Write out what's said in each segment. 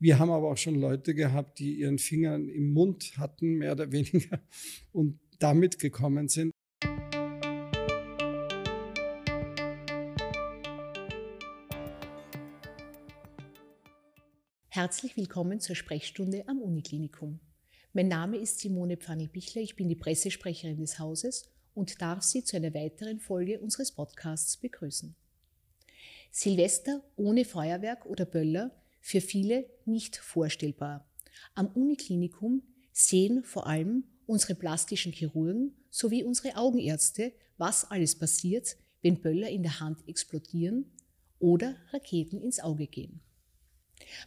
Wir haben aber auch schon Leute gehabt, die ihren Fingern im Mund hatten, mehr oder weniger, und damit gekommen sind. Herzlich willkommen zur Sprechstunde am Uniklinikum. Mein Name ist Simone Pfannel-Bichler, ich bin die Pressesprecherin des Hauses und darf Sie zu einer weiteren Folge unseres Podcasts begrüßen. Silvester ohne Feuerwerk oder Böller für viele nicht vorstellbar. Am Uniklinikum sehen vor allem unsere plastischen Chirurgen sowie unsere Augenärzte, was alles passiert, wenn Böller in der Hand explodieren oder Raketen ins Auge gehen.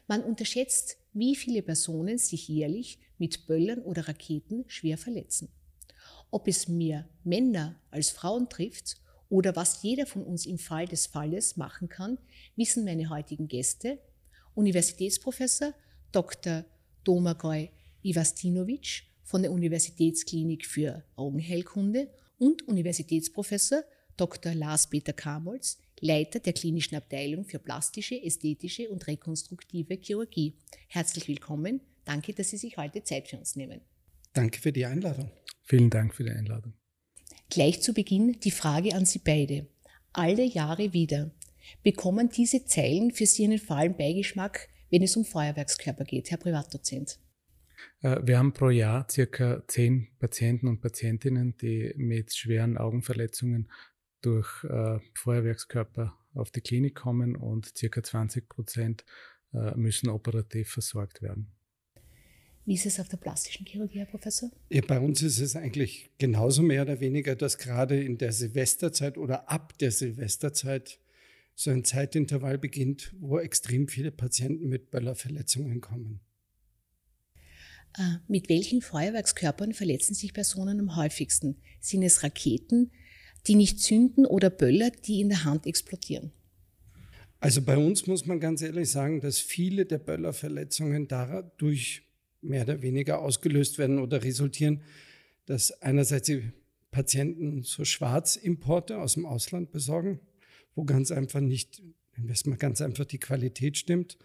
Man unterschätzt, wie viele Personen sich jährlich mit Böllern oder Raketen schwer verletzen. Ob es mehr Männer als Frauen trifft oder was jeder von uns im Fall des Falles machen kann, wissen meine heutigen Gäste, Universitätsprofessor Dr. Domagoj Ivastinovic von der Universitätsklinik für Augenheilkunde und Universitätsprofessor Dr. Lars-Peter Kamolz, Leiter der klinischen Abteilung für plastische, ästhetische und rekonstruktive Chirurgie. Herzlich willkommen. Danke, dass Sie sich heute Zeit für uns nehmen. Danke für die Einladung. Vielen Dank für die Einladung. Gleich zu Beginn die Frage an Sie beide. Alle Jahre wieder. Bekommen diese Zeilen für Sie einen fahlen Beigeschmack, wenn es um Feuerwerkskörper geht, Herr Privatdozent? Äh, wir haben pro Jahr circa zehn Patienten und Patientinnen, die mit schweren Augenverletzungen durch äh, Feuerwerkskörper auf die Klinik kommen und circa 20 Prozent äh, müssen operativ versorgt werden. Wie ist es auf der plastischen Chirurgie, Herr Professor? Ja, bei uns ist es eigentlich genauso mehr oder weniger, dass gerade in der Silvesterzeit oder ab der Silvesterzeit so ein Zeitintervall beginnt, wo extrem viele Patienten mit Böllerverletzungen kommen. Äh, mit welchen Feuerwerkskörpern verletzen sich Personen am häufigsten? Sind es Raketen, die nicht zünden oder Böller, die in der Hand explodieren? Also bei uns muss man ganz ehrlich sagen, dass viele der Böllerverletzungen dadurch mehr oder weniger ausgelöst werden oder resultieren, dass einerseits die Patienten so Schwarzimporte aus dem Ausland besorgen, wo ganz einfach nicht, mal ganz einfach die Qualität stimmt.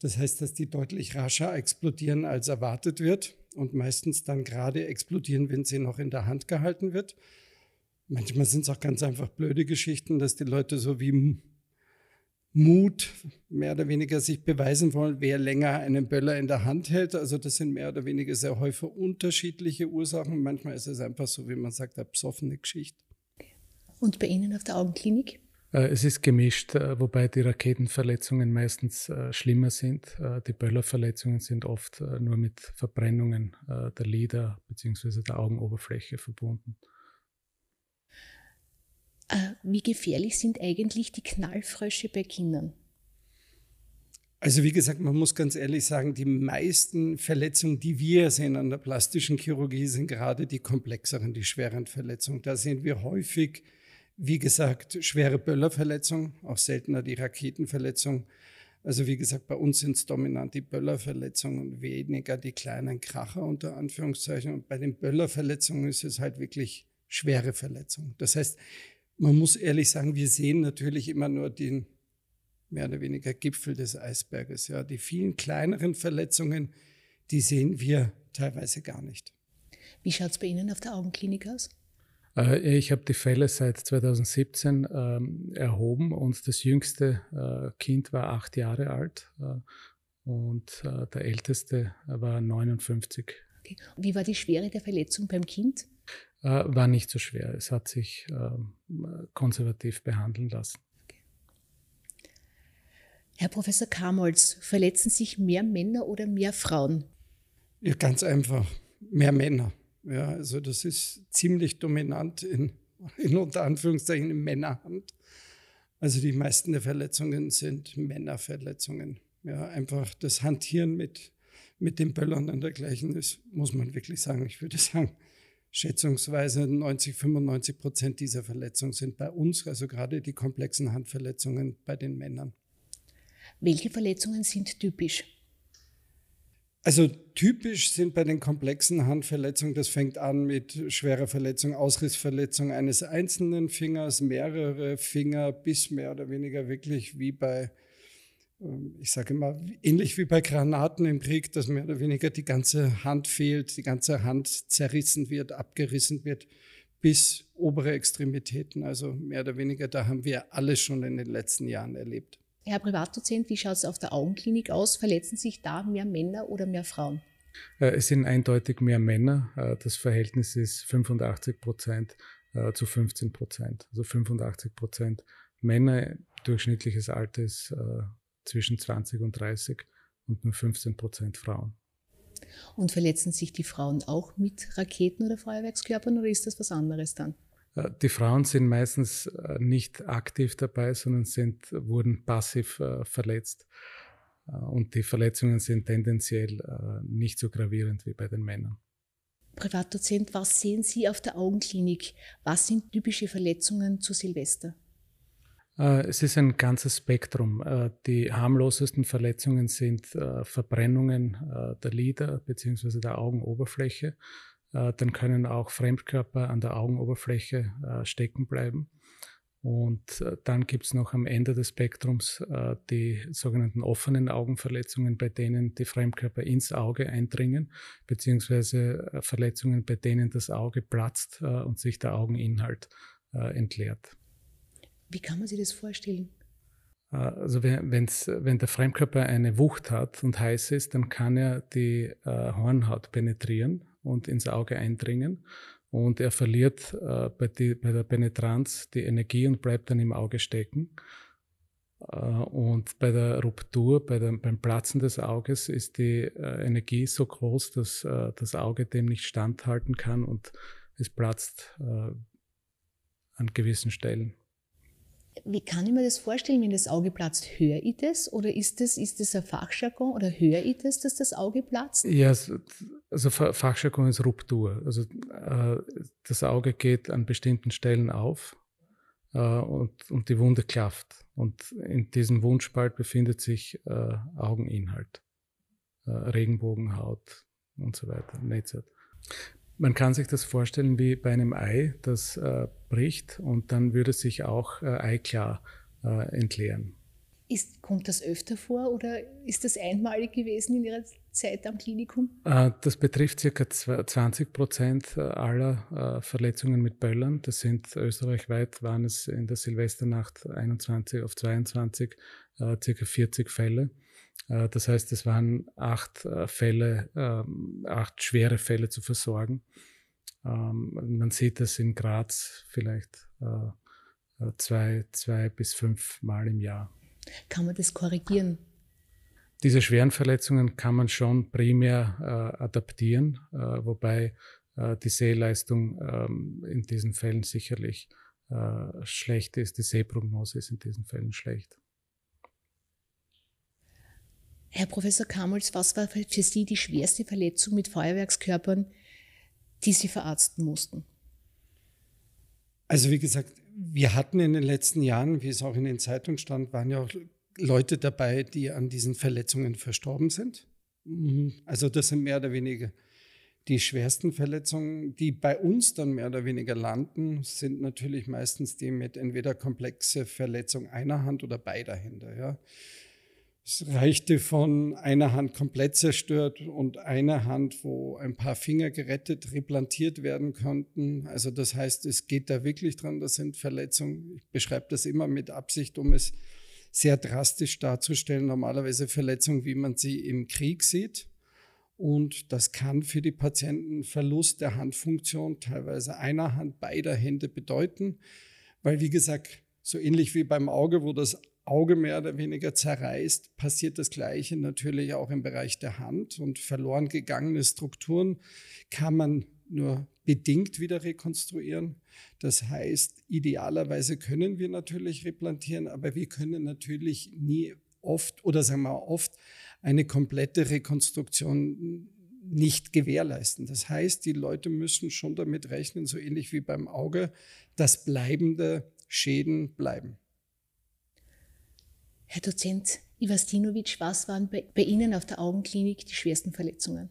Das heißt, dass die deutlich rascher explodieren, als erwartet wird und meistens dann gerade explodieren, wenn sie noch in der Hand gehalten wird. Manchmal sind es auch ganz einfach blöde Geschichten, dass die Leute so wie Mut mehr oder weniger sich beweisen wollen, wer länger einen Böller in der Hand hält. Also das sind mehr oder weniger sehr häufig unterschiedliche Ursachen. Manchmal ist es einfach so, wie man sagt, eine besoffene Geschichte. Und bei Ihnen auf der Augenklinik? Äh, es ist gemischt, äh, wobei die Raketenverletzungen meistens äh, schlimmer sind. Die Böllerverletzungen sind oft nur mit Verbrennungen der Lider bzw. der Augenoberfläche verbunden. Wie gefährlich sind eigentlich die Knallfrösche bei Kindern? Also wie gesagt, man muss ganz ehrlich sagen, die meisten Verletzungen, die wir sehen an der plastischen Chirurgie, sind gerade die komplexeren, die schweren Verletzungen. Da sehen wir häufig, wie gesagt, schwere Böllerverletzungen, auch seltener die Raketenverletzung. Also wie gesagt, bei uns sind es dominant die Böllerverletzungen und weniger die kleinen Kracher unter Anführungszeichen. Und bei den Böllerverletzungen ist es halt wirklich schwere Verletzungen. Das heißt, man muss ehrlich sagen, wir sehen natürlich immer nur den mehr oder weniger Gipfel des Eisberges. Ja, die vielen kleineren Verletzungen, die sehen wir teilweise gar nicht. Wie schaut es bei Ihnen auf der Augenklinik aus? Äh, ich habe die Fälle seit 2017 ähm, erhoben und das jüngste äh, Kind war acht Jahre alt äh, und äh, der älteste war 59. Okay. Wie war die Schwere der Verletzung beim Kind? äh, war nicht so schwer. Es hat sich äh, konservativ behandeln lassen. Herr Professor Kamolz, verletzen sich mehr Männer oder mehr Frauen? Ja, ganz einfach, mehr Männer. Ja, also das ist ziemlich dominant in, in unter Anführungszeichen in Männerhand. Also die meisten der Verletzungen sind Männerverletzungen. Ja, einfach das Hantieren mit, mit den Böllern und dergleichen, das muss man wirklich sagen. Ich würde sagen, schätzungsweise 90, 95 Prozent dieser Verletzungen sind bei uns, also gerade die komplexen Handverletzungen bei den Männern. Welche Verletzungen sind typisch? Also typisch sind bei den komplexen Handverletzungen, das fängt an mit schwerer Verletzung, Ausrissverletzung eines einzelnen Fingers, mehrere Finger bis mehr oder weniger wirklich wie bei ähm, ich sage immer, ähnlich wie bei Granaten im Krieg, dass mehr oder weniger die ganze Hand fehlt, die ganze Hand zerrissen wird, abgerissen wird, bis obere Extremitäten. Also mehr oder weniger, da haben wir alles schon in den letzten Jahren erlebt. Herr Privatdozent, wie schaut es auf der Augenklinik aus? Verletzen sich da mehr Männer oder mehr Frauen? Äh, es sind eindeutig mehr Männer. Äh, das Verhältnis ist 85 Prozent äh, zu 15 Prozent. Also 85 Prozent Männer, durchschnittliches Alter ist zwischen 20 und 30 und nur 15 Prozent Frauen. Und verletzen sich die Frauen auch mit Raketen oder Feuerwerkskörpern oder ist das was anderes dann? Äh, die Frauen sind meistens äh, nicht aktiv dabei, sondern sind, wurden passiv äh, verletzt. Und die Verletzungen sind tendenziell nicht so gravierend wie bei den Männern. Privatdozent, was sehen Sie auf der Augenklinik? Was sind typische Verletzungen zu Silvester? Es ist ein ganzes Spektrum. Die harmlosesten Verletzungen sind Verbrennungen der Lider bzw. der Augenoberfläche. Dann können auch Fremdkörper an der Augenoberfläche stecken bleiben. Und dann gibt es noch am Ende des Spektrums die sogenannten offenen Augenverletzungen, bei denen die Fremdkörper ins Auge eindringen, beziehungsweise Verletzungen, bei denen das Auge platzt und sich der Augeninhalt entleert. Wie kann man sich das vorstellen? Äh, also wenn's, wenn der Fremdkörper eine Wucht hat und heiß ist, dann kann er die äh, Hornhaut penetrieren und ins Auge eindringen. Und er verliert äh, bei, die, bei, der Penetranz die Energie und bleibt dann im Auge stecken. Äh, und bei der Ruptur, bei der, beim Platzen des Auges ist die äh, Energie so groß, dass äh, das Auge dem nicht standhalten kann und es platzt an gewissen Stellen. Wie kann ich mir das vorstellen, wenn das Auge platzt? Höre ich das oder ist das, ist das ein Fachjargon oder höre ich das, dass das Auge platzt? Ja, also Fachjargon ist Ruptur. Also äh, das Auge geht an bestimmten Stellen auf äh, und, und die Wunde klafft. Und in diesem Wundspalt befindet sich äh, Augeninhalt, äh, Regenbogenhaut und so weiter, Netzhaut. Man kann sich das vorstellen wie bei einem Ei, das äh, bricht und dann würde sich auch äh, Eiklar äh, entleeren. Ist, kommt das öfter vor oder ist das einmalig gewesen in Ihrer Zeit am Klinikum? Äh, das betrifft ca. 20 Prozent äh, aller äh, Verletzungen mit Böllern. Das sind österreichweit waren es in der Silvesternacht 21 auf 22 ca. 40 Fälle. Das heißt, es waren acht Fälle, ähm, acht schwere Fälle zu versorgen. Ähm, man sieht das in Graz vielleicht zwei, zwei bis fünf Mal im Jahr. Kann man das korrigieren? Diese schweren Verletzungen kann man schon primär adaptieren, wobei die Sehleistung ähm, in diesen Fällen sicherlich schlecht ist. Die Sehprognose ist in diesen Fällen schlecht. Herr Professor Kamels, was war für Sie die schwerste Verletzung mit Feuerwerkskörpern, die Sie verarzten mussten? Also wie gesagt, wir hatten in den letzten Jahren, wie es auch in den Zeitungen stand, waren ja auch Leute dabei, die an diesen Verletzungen verstorben sind. Mhm. Also das sind mehr oder weniger die schwersten Verletzungen, die bei uns dann mehr oder weniger landen, sind natürlich meistens die mit entweder komplexe Verletzung einer Hand oder beider Hände. Ja. Es reichte von einer Hand komplett zerstört und einer Hand, wo ein paar Finger gerettet, replantiert werden konnten. Also das heißt, es geht da wirklich dran, das sind Verletzungen. Ich beschreibe das immer mit Absicht, um es sehr drastisch darzustellen. Normalerweise Verletzungen, wie man sie im Krieg sieht. Und das kann für die Patienten Verlust der Handfunktion, teilweise einer Hand, beider Hände bedeuten. Weil, wie gesagt, so ähnlich wie beim Auge, wo das Auge mehr oder weniger zerreißt, passiert das Gleiche natürlich auch im Bereich der Hand. Und verloren gegangene Strukturen kann man nur bedingt wieder rekonstruieren. Das heißt, idealerweise können wir natürlich replantieren, aber wir können natürlich nie oft oder sagen wir oft eine komplette Rekonstruktion nicht gewährleisten. Das heißt, die Leute müssen schon damit rechnen, so ähnlich wie beim Auge, dass bleibende Schäden bleiben. Herr Dozent Ivastinovic, was waren bei, bei Ihnen auf der Augenklinik die schwersten Verletzungen?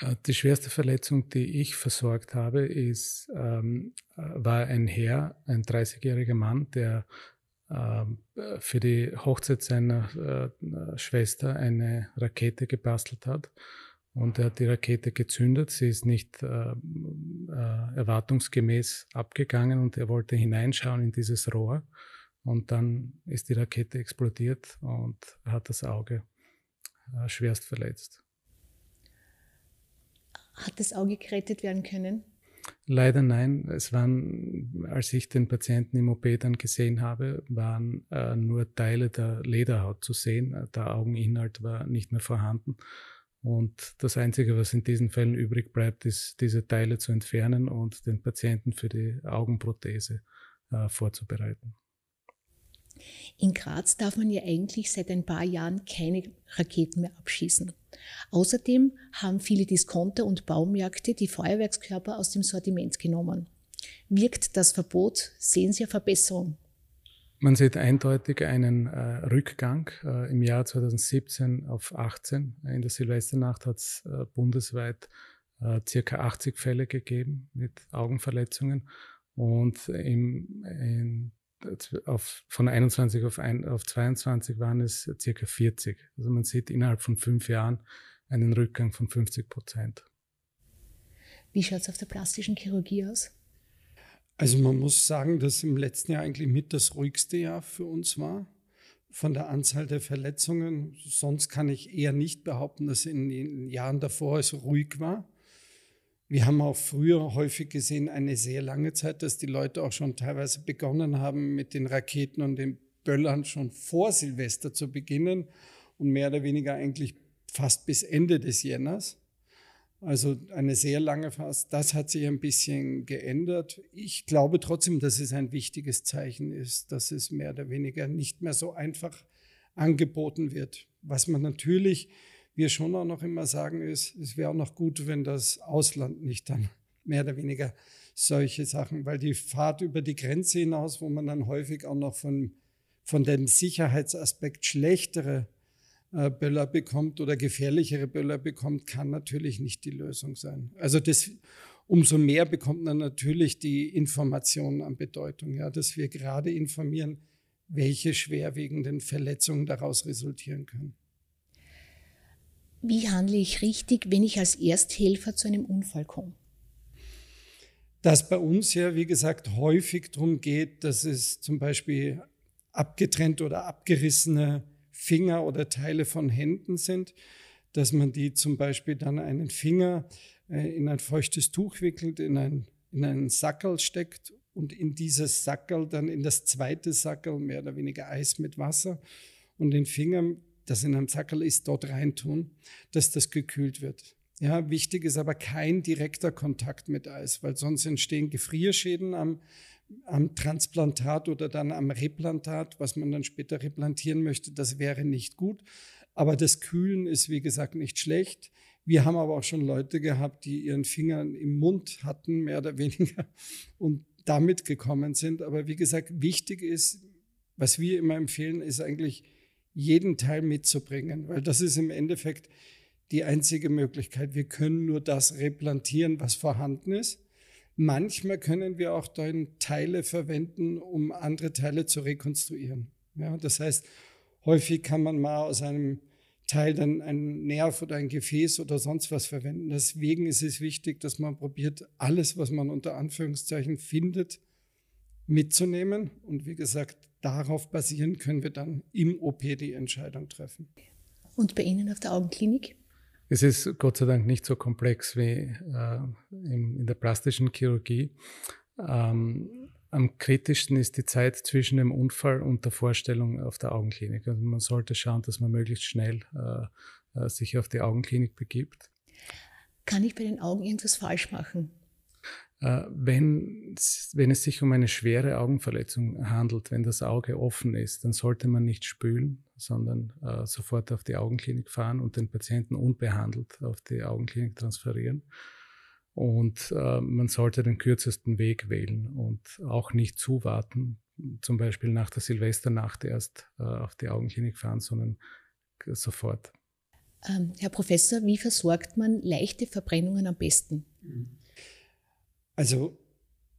Äh, die schwerste Verletzung, die ich versorgt habe, ist, ähm, war ein Herr, ein 30-jähriger Mann, der ähm, für die Hochzeit seiner äh, Schwester eine Rakete gebastelt hat. Und er hat die Rakete gezündet. Sie ist nicht äh, äh, erwartungsgemäß abgegangen und er wollte hineinschauen in dieses Rohr. Und dann ist die Rakete explodiert und hat das Auge äh, schwerst verletzt. Hat das Auge gerettet werden können? Leider nein. Es waren, als ich den Patienten im OP dann gesehen habe, waren äh, nur Teile der Lederhaut zu sehen. Der Augeninhalt war nicht mehr vorhanden. Und das Einzige, was in diesen Fällen übrig bleibt, ist, diese Teile zu entfernen und den Patienten für die Augenprothese äh, vorzubereiten. In Graz darf man ja eigentlich seit ein paar Jahren keine Raketen mehr abschießen. Außerdem haben viele Discounter und Baumärkte die Feuerwerkskörper aus dem Sortiment genommen. Wirkt das Verbot? Sehen Sie eine Verbesserung? Man sieht eindeutig einen äh, Rückgang. Äh, Im Jahr 2017 auf 18. In der Silvesternacht hat es äh, bundesweit äh, circa 80 Fälle gegeben mit Augenverletzungen. Und im, in auf, von 21 auf, ein, auf 22 waren es circa 40. Also man sieht innerhalb von fünf Jahren einen Rückgang von 50 Prozent. Wie schaut es auf der plastischen Chirurgie aus? Also man muss sagen, dass im letzten Jahr eigentlich mit das ruhigste Jahr für uns war. Von der Anzahl der Verletzungen. Sonst kann ich eher nicht behaupten, dass in den Jahren davor es ruhig war. Wir haben auch früher häufig gesehen, eine sehr lange Zeit, dass die Leute auch schon teilweise begonnen haben, mit den Raketen und den Böllern schon vor Silvester zu beginnen und mehr oder weniger eigentlich fast bis Ende des Jänners. Also eine sehr lange Phase. Das hat sich ein bisschen geändert. Ich glaube trotzdem, dass es ein wichtiges Zeichen ist, dass es mehr oder weniger nicht mehr so einfach angeboten wird. Was man natürlich wir schon auch noch immer sagen, ist, es wäre auch noch gut, wenn das Ausland nicht dann mehr oder weniger solche Sachen, weil die Fahrt über die Grenze hinaus, wo man dann häufig auch noch von, von dem Sicherheitsaspekt schlechtere äh, Böller bekommt oder gefährlichere Böller bekommt, kann natürlich nicht die Lösung sein. Also das, umso mehr bekommt man natürlich die Information an Bedeutung, ja, dass wir gerade informieren, welche schwerwiegenden Verletzungen daraus resultieren können. Wie handle ich richtig, wenn ich als Ersthelfer zu einem Unfall komme? Dass bei uns ja, wie gesagt, häufig darum geht, dass es zum Beispiel abgetrennte oder abgerissene Finger oder Teile von Händen sind, dass man die zum Beispiel dann einen Finger äh, in ein feuchtes Tuch wickelt, in, ein, in einen Sackerl steckt und in dieses Sackerl dann in das zweite Sackerl mehr oder weniger Eis mit Wasser und den Finger das in einem Sackerl ist, dort reintun, dass das gekühlt wird. Ja, wichtig ist aber kein direkter Kontakt mit Eis, weil sonst entstehen Gefrierschäden am, am Transplantat oder dann am Replantat, was man dann später replantieren möchte. Das wäre nicht gut. Aber das Kühlen ist, wie gesagt, nicht schlecht. Wir haben aber auch schon Leute gehabt, die ihren Finger im Mund hatten, mehr oder weniger, und damit gekommen sind. Aber wie gesagt, wichtig ist, was wir immer empfehlen, ist eigentlich, jeden Teil mitzubringen, weil das ist im Endeffekt die einzige Möglichkeit. Wir können nur das replantieren, was vorhanden ist. Manchmal können wir auch dann Teile verwenden, um andere Teile zu rekonstruieren. Ja, das heißt, häufig kann man mal aus einem Teil dann einen Nerv oder ein Gefäß oder sonst was verwenden. Deswegen ist es wichtig, dass man probiert, alles, was man unter Anführungszeichen findet, mitzunehmen. Und wie gesagt, darauf basieren können wir dann im OP die Entscheidung treffen. Und bei Ihnen auf der Augenklinik? Es ist Gott sei Dank nicht so komplex wie äh, in, in, der plastischen Chirurgie. Ähm, am kritischsten ist die Zeit zwischen dem Unfall und der Vorstellung auf der Augenklinik. Also man sollte schauen, dass man möglichst schnell äh, äh sich auf die Augenklinik begibt. Kann ich bei den Augen irgendwas falsch machen? Äh, wenn, wenn es sich um eine schwere Augenverletzung handelt, wenn das Auge offen ist, dann sollte man nicht spülen, sondern äh, sofort auf die Augenklinik fahren und den Patienten unbehandelt auf die Augenklinik transferieren. Und äh, man sollte den kürzesten Weg wählen und auch nicht zuwarten, zum Beispiel nach der Silvesternacht erst äh, auf die Augenklinik fahren, sondern sofort. Ähm, Herr Professor, wie versorgt man leichte Verbrennungen am besten? Also,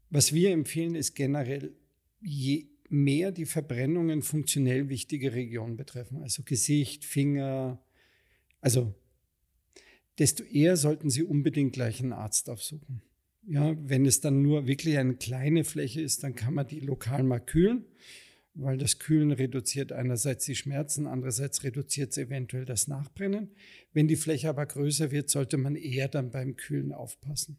was wir empfehlen, ist generell, je mehr die Verbrennungen funktionell wichtige Regionen betreffen, also Gesicht, Finger, also desto eher sollten Sie unbedingt gleich einen Arzt aufsuchen. Ja, wenn es dann nur wirklich eine kleine Fläche ist, dann kann man die lokal mal kühlen, weil das Kühlen reduziert einerseits die Schmerzen, andererseits reduziert es eventuell das Nachbrennen. Wenn die Fläche aber größer wird, sollte man eher dann beim Kühlen aufpassen.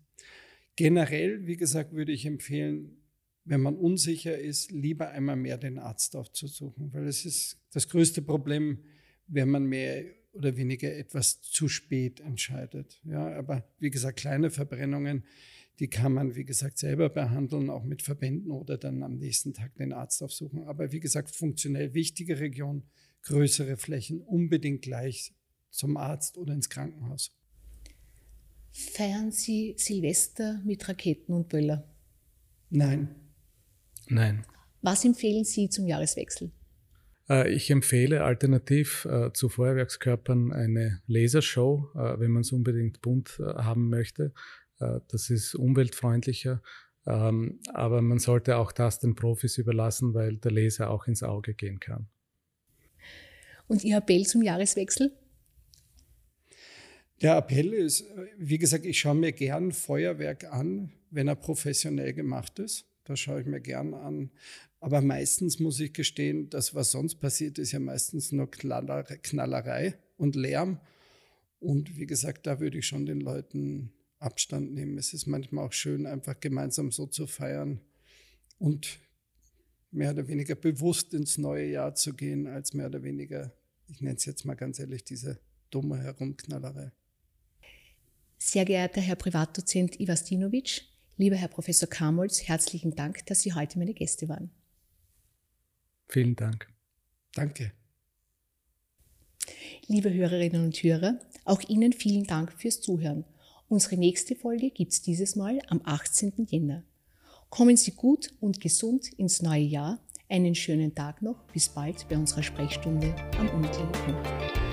Generell, wie gesagt, würde ich empfehlen, wenn man unsicher ist, lieber einmal mehr den Arzt aufzusuchen, weil es ist das größte Problem, wenn man mehr oder weniger etwas zu spät entscheidet. Ja, aber wie gesagt, kleine Verbrennungen, die kann man, wie gesagt, selber behandeln, auch mit Verbänden oder dann am nächsten Tag den Arzt aufsuchen. Aber wie gesagt, funktionell wichtige Region, größere Flächen, unbedingt gleich zum Arzt oder ins Krankenhaus. Feiern Sie Silvester mit Raketen und Böller? Nein. Nein. Was empfehlen Sie zum Jahreswechsel? Äh, ich empfehle alternativ äh, zu Feuerwerkskörpern eine Lasershow, äh, wenn man es unbedingt bunt haben möchte. das ist umweltfreundlicher, ähm, aber man sollte auch das den Profis überlassen, weil der Laser auch ins Auge gehen kann. Und Ihr Appell zum Jahreswechsel? Der Appell ist, wie gesagt, ich schaue mir gern Feuerwerk an, wenn er professionell gemacht ist. Das schaue ich mir gern an. Aber meistens muss ich gestehen, das, was sonst passiert, ist ja meistens nur Knallerei und Lärm. Und wie gesagt, da würde ich schon den Leuten Abstand nehmen. Es ist manchmal auch schön, einfach gemeinsam so zu feiern und mehr oder weniger bewusst ins neue Jahr zu gehen, als mehr oder weniger, ich nenne es jetzt mal ganz ehrlich, diese dumme Herumknallerei. Sehr geehrter Herr Privatdozent Ivastinovic, Lieber Herr Professor Kamolz, herzlichen Dank, dass Sie heute meine Gäste waren. Vielen Dank. Danke. Liebe Hörerinnen und Hörer, auch Ihnen vielen Dank fürs Zuhören. Unsere nächste Folge gibt es dieses Mal am 18. Jänner. Kommen Sie gut und gesund ins neue Jahr. Einen schönen Tag noch. Bis bald bei unserer Sprechstunde am Uniklinikum.